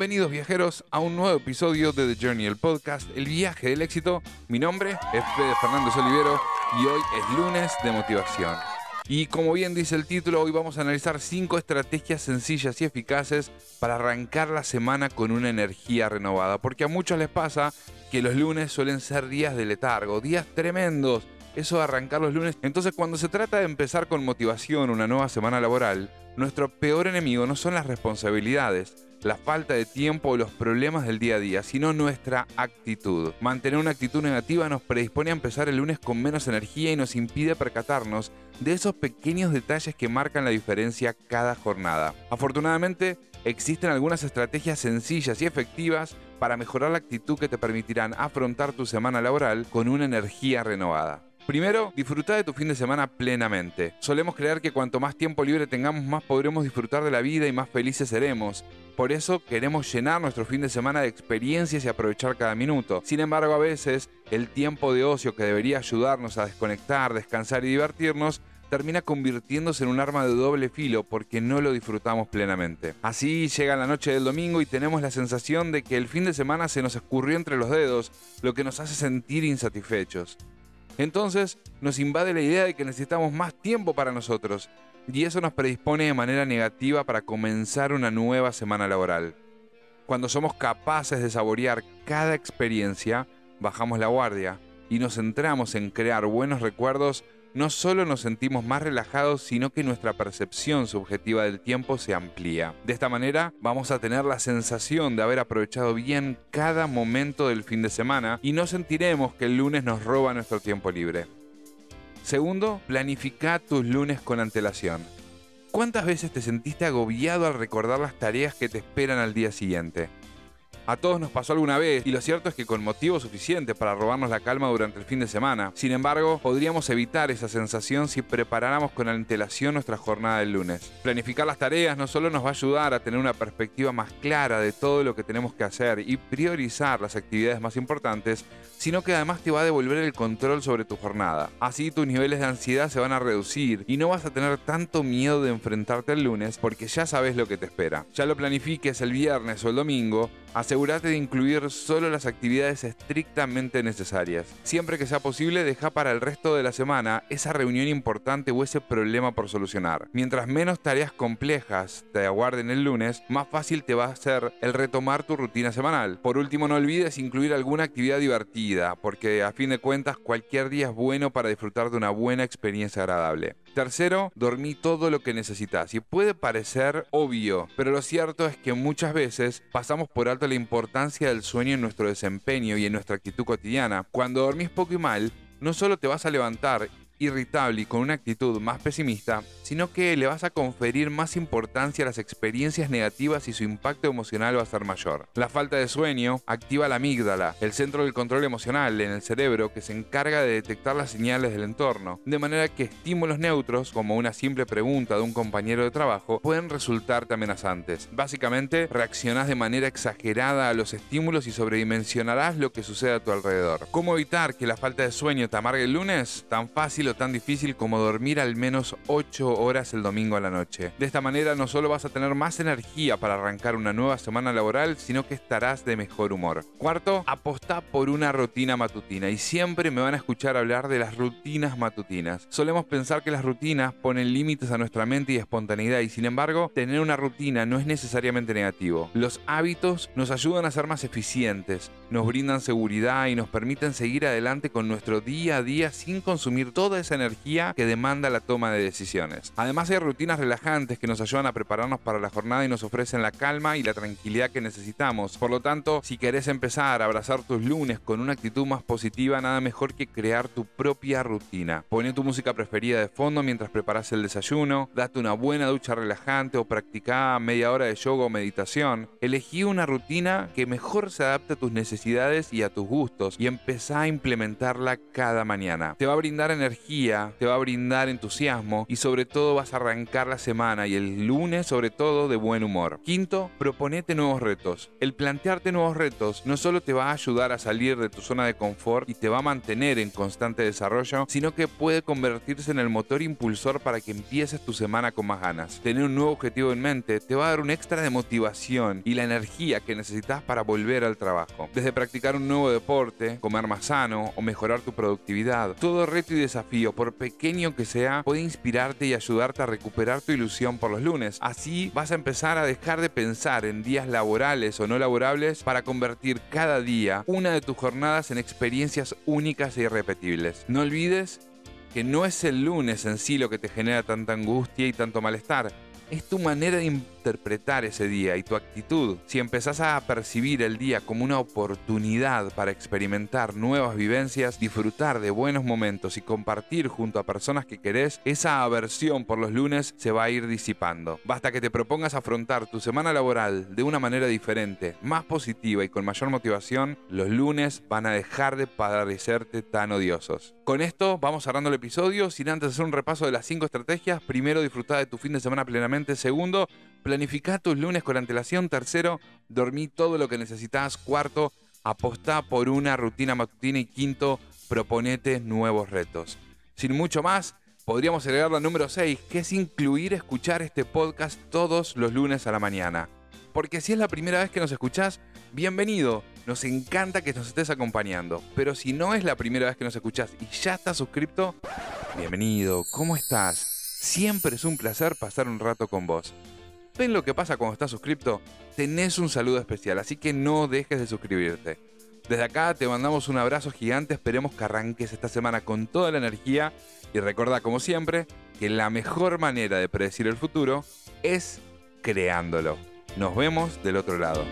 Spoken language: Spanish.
Bienvenidos viajeros a un nuevo episodio de The Journey, el podcast, el viaje del éxito. Mi nombre es Fede Fernández Olivero y hoy es lunes de motivación. Y como bien dice el título, hoy vamos a analizar 5 estrategias sencillas y eficaces para arrancar la semana con una energía renovada. Porque a muchos les pasa que los lunes suelen ser días de letargo, días tremendos. Eso de arrancar los lunes. Entonces cuando se trata de empezar con motivación una nueva semana laboral, nuestro peor enemigo no son las responsabilidades la falta de tiempo o los problemas del día a día, sino nuestra actitud. Mantener una actitud negativa nos predispone a empezar el lunes con menos energía y nos impide percatarnos de esos pequeños detalles que marcan la diferencia cada jornada. Afortunadamente, existen algunas estrategias sencillas y efectivas para mejorar la actitud que te permitirán afrontar tu semana laboral con una energía renovada. Primero, disfruta de tu fin de semana plenamente. Solemos creer que cuanto más tiempo libre tengamos, más podremos disfrutar de la vida y más felices seremos. Por eso queremos llenar nuestro fin de semana de experiencias y aprovechar cada minuto. Sin embargo, a veces el tiempo de ocio que debería ayudarnos a desconectar, descansar y divertirnos termina convirtiéndose en un arma de doble filo porque no lo disfrutamos plenamente. Así llega la noche del domingo y tenemos la sensación de que el fin de semana se nos escurrió entre los dedos, lo que nos hace sentir insatisfechos. Entonces nos invade la idea de que necesitamos más tiempo para nosotros y eso nos predispone de manera negativa para comenzar una nueva semana laboral. Cuando somos capaces de saborear cada experiencia, bajamos la guardia y nos centramos en crear buenos recuerdos no solo nos sentimos más relajados, sino que nuestra percepción subjetiva del tiempo se amplía. De esta manera vamos a tener la sensación de haber aprovechado bien cada momento del fin de semana y no sentiremos que el lunes nos roba nuestro tiempo libre. Segundo, planifica tus lunes con antelación. ¿Cuántas veces te sentiste agobiado al recordar las tareas que te esperan al día siguiente? A todos nos pasó alguna vez y lo cierto es que con motivo suficiente para robarnos la calma durante el fin de semana. Sin embargo, podríamos evitar esa sensación si preparáramos con antelación nuestra jornada del lunes. Planificar las tareas no solo nos va a ayudar a tener una perspectiva más clara de todo lo que tenemos que hacer y priorizar las actividades más importantes, sino que además te va a devolver el control sobre tu jornada. Así tus niveles de ansiedad se van a reducir y no vas a tener tanto miedo de enfrentarte el lunes porque ya sabes lo que te espera. Ya lo planifiques el viernes o el domingo, asegúrate de incluir solo las actividades estrictamente necesarias. Siempre que sea posible, deja para el resto de la semana esa reunión importante o ese problema por solucionar. Mientras menos tareas complejas te aguarden el lunes, más fácil te va a ser el retomar tu rutina semanal. Por último, no olvides incluir alguna actividad divertida, porque a fin de cuentas cualquier día es bueno para disfrutar de una buena experiencia agradable. Tercero, dormí todo lo que necesitas. Y puede parecer obvio, pero lo cierto es que muchas veces pasamos por alto la importancia del sueño en nuestro desempeño y en nuestra actitud cotidiana. Cuando dormís poco y mal, no solo te vas a levantar irritable y con una actitud más pesimista, sino que le vas a conferir más importancia a las experiencias negativas y su impacto emocional va a ser mayor. La falta de sueño activa la amígdala, el centro del control emocional en el cerebro que se encarga de detectar las señales del entorno, de manera que estímulos neutros, como una simple pregunta de un compañero de trabajo, pueden resultarte amenazantes. Básicamente, reaccionás de manera exagerada a los estímulos y sobredimensionarás lo que sucede a tu alrededor. ¿Cómo evitar que la falta de sueño te amargue el lunes? Tan fácil o tan difícil como dormir al menos 8 horas el domingo a la noche. De esta manera no solo vas a tener más energía para arrancar una nueva semana laboral, sino que estarás de mejor humor. Cuarto, apostá por una rutina matutina y siempre me van a escuchar hablar de las rutinas matutinas. Solemos pensar que las rutinas ponen límites a nuestra mente y espontaneidad y sin embargo, tener una rutina no es necesariamente negativo. Los hábitos nos ayudan a ser más eficientes, nos brindan seguridad y nos permiten seguir adelante con nuestro día a día sin consumir toda esa energía que demanda la toma de decisiones. Además hay rutinas relajantes que nos ayudan a prepararnos para la jornada y nos ofrecen la calma y la tranquilidad que necesitamos. Por lo tanto, si querés empezar a abrazar tus lunes con una actitud más positiva, nada mejor que crear tu propia rutina. Poné tu música preferida de fondo mientras preparas el desayuno, date una buena ducha relajante o practica media hora de yoga o meditación. Elegí una rutina que mejor se adapte a tus necesidades y a tus gustos y empezá a implementarla cada mañana. Te va a brindar energía te va a brindar entusiasmo y sobre todo vas a arrancar la semana y el lunes sobre todo de buen humor. Quinto, proponete nuevos retos. El plantearte nuevos retos no solo te va a ayudar a salir de tu zona de confort y te va a mantener en constante desarrollo, sino que puede convertirse en el motor impulsor para que empieces tu semana con más ganas. Tener un nuevo objetivo en mente te va a dar un extra de motivación y la energía que necesitas para volver al trabajo. Desde practicar un nuevo deporte, comer más sano o mejorar tu productividad, todo reto y desafío, por pequeño que sea, puede inspirarte y ayudarte a recuperar tu ilusión por los lunes. Así vas a empezar a dejar de pensar en días laborales o no laborables para convertir cada día una de tus jornadas en experiencias únicas e irrepetibles. No olvides que no es el lunes en sí lo que te genera tanta angustia y tanto malestar, es tu manera de interpretar ese día y tu actitud. Si empezás a percibir el día como una oportunidad para experimentar nuevas vivencias, disfrutar de buenos momentos y compartir junto a personas que querés, esa aversión por los lunes se va a ir disipando. Basta que te propongas afrontar tu semana laboral de una manera diferente, más positiva y con mayor motivación, los lunes van a dejar de parecerte tan odiosos. Con esto vamos cerrando el episodio, sin antes hacer un repaso de las 5 estrategias. Primero, disfrutar de tu fin de semana plenamente. Segundo, Planifica tus lunes con antelación. Tercero, dormí todo lo que necesitas. Cuarto, apostá por una rutina matutina. Y quinto, proponete nuevos retos. Sin mucho más, podríamos agregar la número 6, que es incluir escuchar este podcast todos los lunes a la mañana. Porque si es la primera vez que nos escuchás, bienvenido. Nos encanta que nos estés acompañando. Pero si no es la primera vez que nos escuchás y ya estás suscrito, bienvenido. ¿Cómo estás? Siempre es un placer pasar un rato con vos. ¿Ven lo que pasa cuando estás suscrito? Tenés un saludo especial, así que no dejes de suscribirte. Desde acá te mandamos un abrazo gigante, esperemos que arranques esta semana con toda la energía y recuerda como siempre que la mejor manera de predecir el futuro es creándolo. Nos vemos del otro lado.